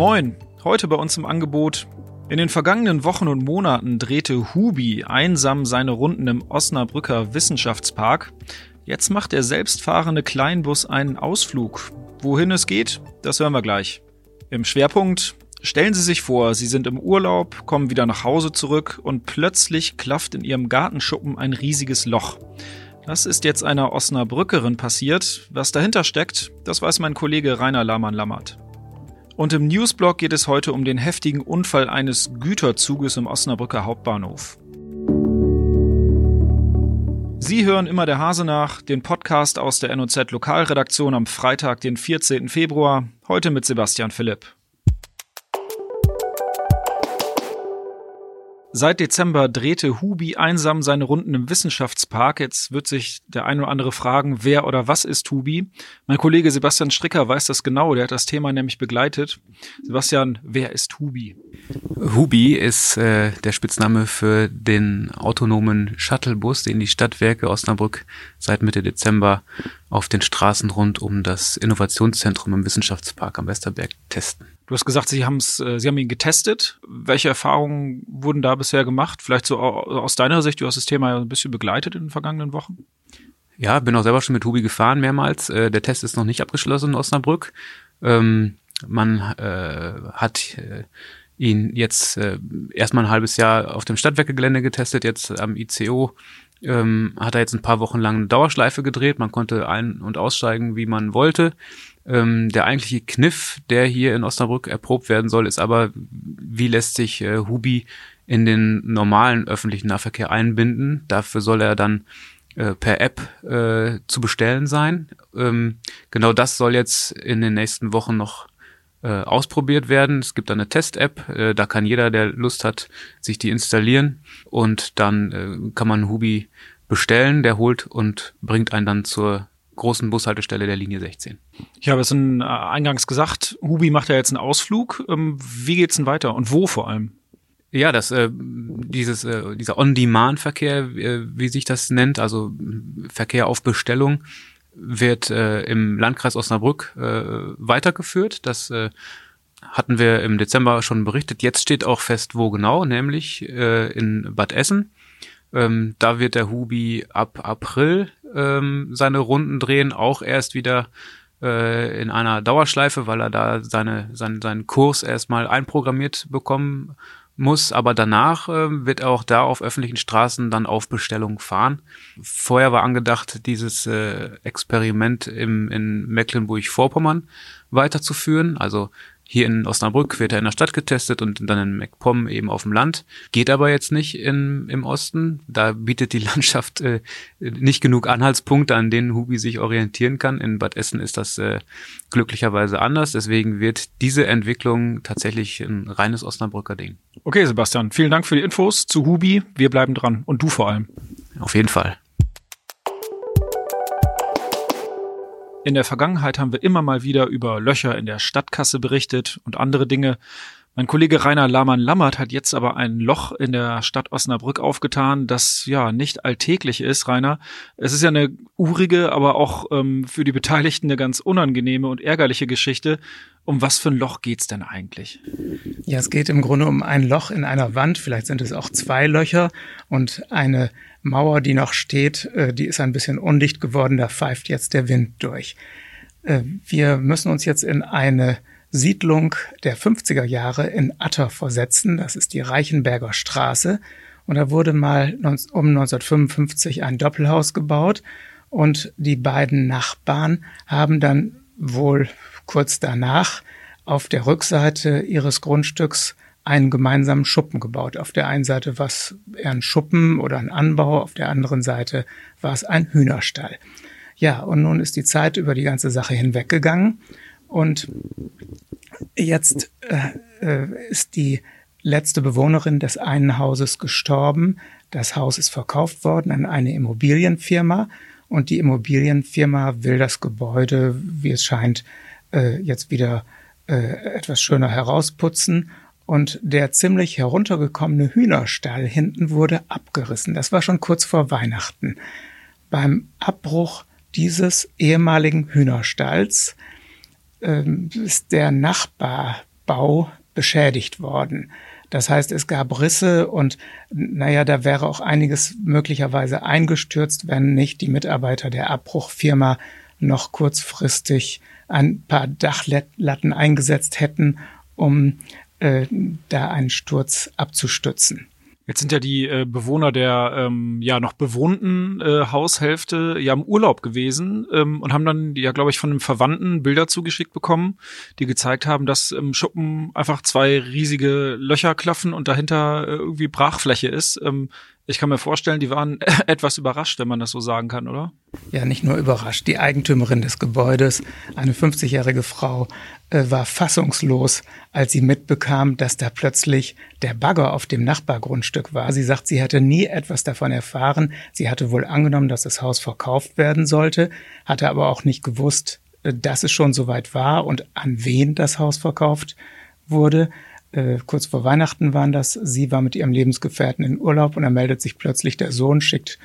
Moin, heute bei uns im Angebot. In den vergangenen Wochen und Monaten drehte Hubi einsam seine Runden im Osnabrücker Wissenschaftspark. Jetzt macht der selbstfahrende Kleinbus einen Ausflug. Wohin es geht, das hören wir gleich. Im Schwerpunkt Stellen Sie sich vor, Sie sind im Urlaub, kommen wieder nach Hause zurück und plötzlich klafft in Ihrem Gartenschuppen ein riesiges Loch. Das ist jetzt einer Osnabrückerin passiert. Was dahinter steckt, das weiß mein Kollege Rainer Lamann-Lammert. Und im Newsblog geht es heute um den heftigen Unfall eines Güterzuges im Osnabrücker Hauptbahnhof. Sie hören immer der Hase nach, den Podcast aus der NOZ Lokalredaktion am Freitag, den 14. Februar, heute mit Sebastian Philipp. Seit Dezember drehte Hubi einsam seine Runden im Wissenschaftspark. Jetzt wird sich der ein oder andere fragen, wer oder was ist Hubi? Mein Kollege Sebastian Stricker weiß das genau, der hat das Thema nämlich begleitet. Sebastian, wer ist Hubi? Hubi ist äh, der Spitzname für den autonomen Shuttlebus, den die Stadtwerke Osnabrück seit Mitte Dezember auf den Straßen rund um das Innovationszentrum im Wissenschaftspark am Westerberg testen. Du hast gesagt, Sie, haben's, äh, Sie haben ihn getestet. Welche Erfahrungen wurden da bisher gemacht? Vielleicht so aus deiner Sicht, du hast das Thema ja ein bisschen begleitet in den vergangenen Wochen. Ja, bin auch selber schon mit Hubi gefahren mehrmals. Äh, der Test ist noch nicht abgeschlossen in Osnabrück. Ähm, man äh, hat ihn jetzt erstmal ein halbes Jahr auf dem Stadtwerkegelände getestet, jetzt am ICO ähm, hat er jetzt ein paar Wochen lang eine Dauerschleife gedreht. Man konnte ein- und aussteigen, wie man wollte. Ähm, der eigentliche Kniff, der hier in Osnabrück erprobt werden soll, ist aber, wie lässt sich äh, Hubi in den normalen öffentlichen Nahverkehr einbinden. Dafür soll er dann äh, per App äh, zu bestellen sein. Ähm, genau das soll jetzt in den nächsten Wochen noch äh, ausprobiert werden. Es gibt eine Test-App, äh, da kann jeder, der Lust hat, sich die installieren und dann äh, kann man Hubi bestellen, der holt und bringt einen dann zur großen Bushaltestelle der Linie 16. Ich habe es in, äh, eingangs gesagt, Hubi macht ja jetzt einen Ausflug. Ähm, wie geht's denn weiter und wo vor allem? Ja, das äh, dieses äh, dieser On-Demand-Verkehr, äh, wie sich das nennt, also Verkehr auf Bestellung, wird äh, im Landkreis Osnabrück äh, weitergeführt. Das äh, hatten wir im Dezember schon berichtet. Jetzt steht auch fest, wo genau, nämlich äh, in Bad Essen. Ähm, da wird der Hubi ab April ähm, seine Runden drehen, auch erst wieder äh, in einer Dauerschleife, weil er da seine, sein, seinen Kurs erstmal einprogrammiert bekommen muss, aber danach äh, wird er auch da auf öffentlichen Straßen dann auf Bestellung fahren. Vorher war angedacht, dieses äh, Experiment im, in Mecklenburg-Vorpommern weiterzuführen. Also hier in Osnabrück wird er in der Stadt getestet und dann in MacPom eben auf dem Land. Geht aber jetzt nicht in, im Osten. Da bietet die Landschaft äh, nicht genug Anhaltspunkte, an denen Hubi sich orientieren kann. In Bad Essen ist das äh, glücklicherweise anders. Deswegen wird diese Entwicklung tatsächlich ein reines Osnabrücker Ding. Okay, Sebastian, vielen Dank für die Infos zu Hubi. Wir bleiben dran und du vor allem. Auf jeden Fall. In der Vergangenheit haben wir immer mal wieder über Löcher in der Stadtkasse berichtet und andere Dinge. Mein Kollege Rainer Lamann-Lammert hat jetzt aber ein Loch in der Stadt Osnabrück aufgetan, das ja nicht alltäglich ist, Rainer. Es ist ja eine urige, aber auch ähm, für die Beteiligten eine ganz unangenehme und ärgerliche Geschichte. Um was für ein Loch geht's denn eigentlich? Ja, es geht im Grunde um ein Loch in einer Wand. Vielleicht sind es auch zwei Löcher und eine Mauer, die noch steht, äh, die ist ein bisschen undicht geworden, da pfeift jetzt der Wind durch. Äh, wir müssen uns jetzt in eine Siedlung der 50er Jahre in Atter versetzen. Das ist die Reichenberger Straße. Und da wurde mal um 1955 ein Doppelhaus gebaut. Und die beiden Nachbarn haben dann wohl kurz danach auf der Rückseite ihres Grundstücks einen gemeinsamen Schuppen gebaut. Auf der einen Seite war es eher ein Schuppen oder ein Anbau, auf der anderen Seite war es ein Hühnerstall. Ja, und nun ist die Zeit über die ganze Sache hinweggegangen und jetzt äh, äh, ist die letzte Bewohnerin des einen Hauses gestorben. Das Haus ist verkauft worden an eine Immobilienfirma und die Immobilienfirma will das Gebäude, wie es scheint, äh, jetzt wieder äh, etwas schöner herausputzen und der ziemlich heruntergekommene Hühnerstall hinten wurde abgerissen. Das war schon kurz vor Weihnachten. Beim Abbruch dieses ehemaligen Hühnerstalls ähm, ist der Nachbar Bau beschädigt worden. Das heißt, es gab Risse und naja, da wäre auch einiges möglicherweise eingestürzt, wenn nicht die Mitarbeiter der Abbruchfirma noch kurzfristig ein paar Dachlatten eingesetzt hätten, um äh, da einen Sturz abzustützen. Jetzt sind ja die äh, Bewohner der ähm, ja noch bewohnten äh, Haushälfte ja im Urlaub gewesen ähm, und haben dann ja glaube ich von einem Verwandten Bilder zugeschickt bekommen, die gezeigt haben, dass im Schuppen einfach zwei riesige Löcher klaffen und dahinter äh, irgendwie Brachfläche ist. Ähm, ich kann mir vorstellen, die waren etwas überrascht, wenn man das so sagen kann, oder? Ja, nicht nur überrascht. Die Eigentümerin des Gebäudes, eine 50-jährige Frau, äh, war fassungslos, als sie mitbekam, dass da plötzlich der Bagger auf dem Nachbargrundstück war. Sie sagt, sie hatte nie etwas davon erfahren. Sie hatte wohl angenommen, dass das Haus verkauft werden sollte, hatte aber auch nicht gewusst, äh, dass es schon soweit war und an wen das Haus verkauft wurde äh, kurz vor Weihnachten waren das. Sie war mit ihrem Lebensgefährten in Urlaub und dann meldet sich plötzlich der Sohn, schickt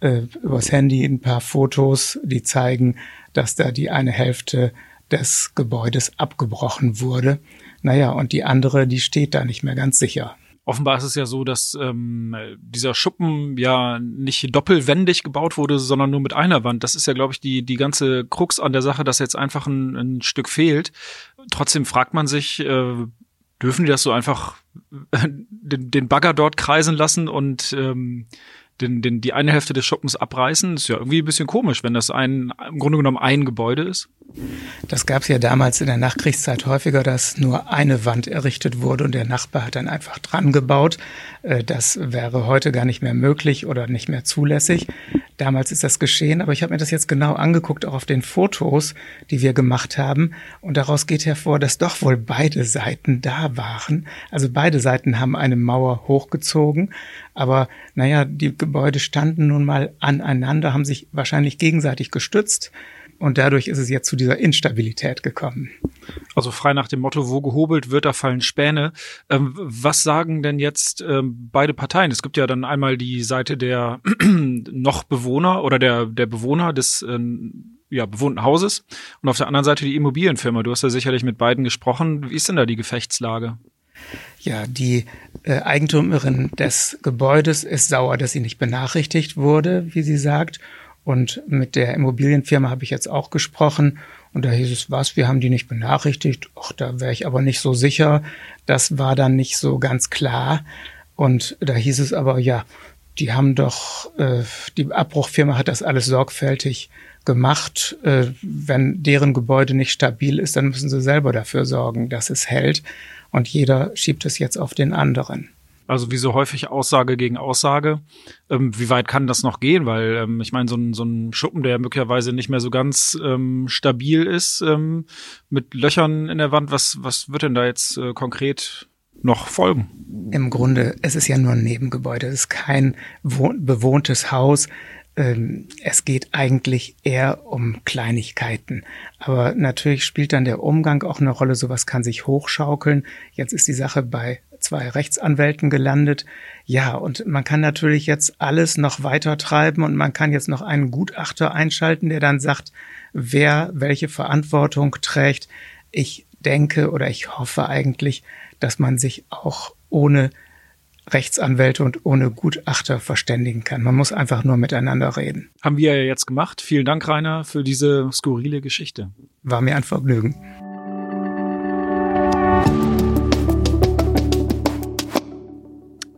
äh, übers Handy ein paar Fotos, die zeigen, dass da die eine Hälfte des Gebäudes abgebrochen wurde. Naja, und die andere, die steht da nicht mehr ganz sicher. Offenbar ist es ja so, dass ähm, dieser Schuppen ja nicht doppelwendig gebaut wurde, sondern nur mit einer Wand. Das ist ja, glaube ich, die, die ganze Krux an der Sache, dass jetzt einfach ein, ein Stück fehlt. Trotzdem fragt man sich, äh, dürfen die das so einfach äh, den, den Bagger dort kreisen lassen und ähm, den, den, die eine Hälfte des Schuppens abreißen? Das ist ja irgendwie ein bisschen komisch, wenn das ein, im Grunde genommen ein Gebäude ist. Das gab es ja damals in der Nachkriegszeit häufiger, dass nur eine Wand errichtet wurde und der Nachbar hat dann einfach dran gebaut. Äh, das wäre heute gar nicht mehr möglich oder nicht mehr zulässig. Damals ist das geschehen, aber ich habe mir das jetzt genau angeguckt, auch auf den Fotos, die wir gemacht haben. Und daraus geht hervor, dass doch wohl beide Seiten da waren. Also beide Seiten haben eine Mauer hochgezogen. Aber naja, die Gebäude standen nun mal aneinander, haben sich wahrscheinlich gegenseitig gestützt. Und dadurch ist es jetzt zu dieser Instabilität gekommen. Also frei nach dem Motto, wo gehobelt wird, da fallen Späne. Ähm, was sagen denn jetzt ähm, beide Parteien? Es gibt ja dann einmal die Seite der noch Bewohner oder der, der Bewohner des ähm, ja, bewohnten Hauses und auf der anderen Seite die Immobilienfirma. Du hast ja sicherlich mit beiden gesprochen. Wie ist denn da die Gefechtslage? Ja, die äh, Eigentümerin des Gebäudes ist sauer, dass sie nicht benachrichtigt wurde, wie sie sagt. Und mit der Immobilienfirma habe ich jetzt auch gesprochen. Und da hieß es, was, wir haben die nicht benachrichtigt. Ach, da wäre ich aber nicht so sicher. Das war dann nicht so ganz klar. Und da hieß es aber, ja, die haben doch, äh, die Abbruchfirma hat das alles sorgfältig gemacht. Äh, wenn deren Gebäude nicht stabil ist, dann müssen sie selber dafür sorgen, dass es hält. Und jeder schiebt es jetzt auf den anderen. Also wie so häufig Aussage gegen Aussage. Ähm, wie weit kann das noch gehen? Weil ähm, ich meine, so ein, so ein Schuppen, der möglicherweise nicht mehr so ganz ähm, stabil ist, ähm, mit Löchern in der Wand, was, was wird denn da jetzt äh, konkret noch folgen? Im Grunde, es ist ja nur ein Nebengebäude, es ist kein bewohntes Haus. Ähm, es geht eigentlich eher um Kleinigkeiten. Aber natürlich spielt dann der Umgang auch eine Rolle. Sowas kann sich hochschaukeln. Jetzt ist die Sache bei zwei Rechtsanwälten gelandet. Ja, und man kann natürlich jetzt alles noch weiter treiben und man kann jetzt noch einen Gutachter einschalten, der dann sagt, wer welche Verantwortung trägt. Ich denke oder ich hoffe eigentlich, dass man sich auch ohne Rechtsanwälte und ohne Gutachter verständigen kann. Man muss einfach nur miteinander reden. Haben wir ja jetzt gemacht. Vielen Dank, Rainer, für diese skurrile Geschichte. War mir ein Vergnügen.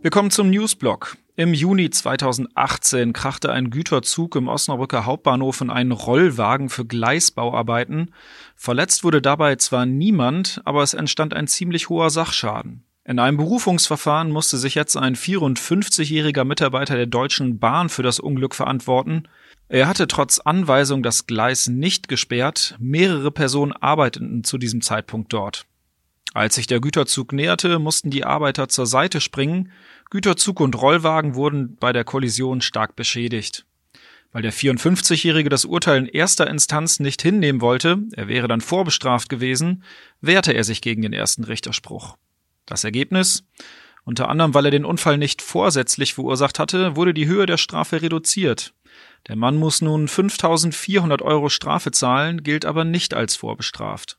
Wir kommen zum Newsblock. Im Juni 2018 krachte ein Güterzug im Osnabrücker Hauptbahnhof in einen Rollwagen für Gleisbauarbeiten. Verletzt wurde dabei zwar niemand, aber es entstand ein ziemlich hoher Sachschaden. In einem Berufungsverfahren musste sich jetzt ein 54-jähriger Mitarbeiter der Deutschen Bahn für das Unglück verantworten. Er hatte trotz Anweisung das Gleis nicht gesperrt. Mehrere Personen arbeiteten zu diesem Zeitpunkt dort. Als sich der Güterzug näherte, mussten die Arbeiter zur Seite springen. Güterzug und Rollwagen wurden bei der Kollision stark beschädigt. Weil der 54-Jährige das Urteil in erster Instanz nicht hinnehmen wollte, er wäre dann vorbestraft gewesen, wehrte er sich gegen den ersten Richterspruch. Das Ergebnis? Unter anderem, weil er den Unfall nicht vorsätzlich verursacht hatte, wurde die Höhe der Strafe reduziert. Der Mann muss nun 5400 Euro Strafe zahlen, gilt aber nicht als vorbestraft.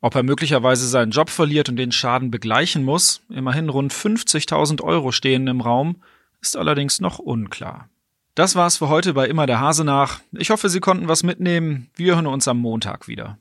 Ob er möglicherweise seinen Job verliert und den Schaden begleichen muss, immerhin rund 50.000 Euro stehen im Raum, ist allerdings noch unklar. Das war's für heute bei Immer der Hase nach. Ich hoffe, Sie konnten was mitnehmen. Wir hören uns am Montag wieder.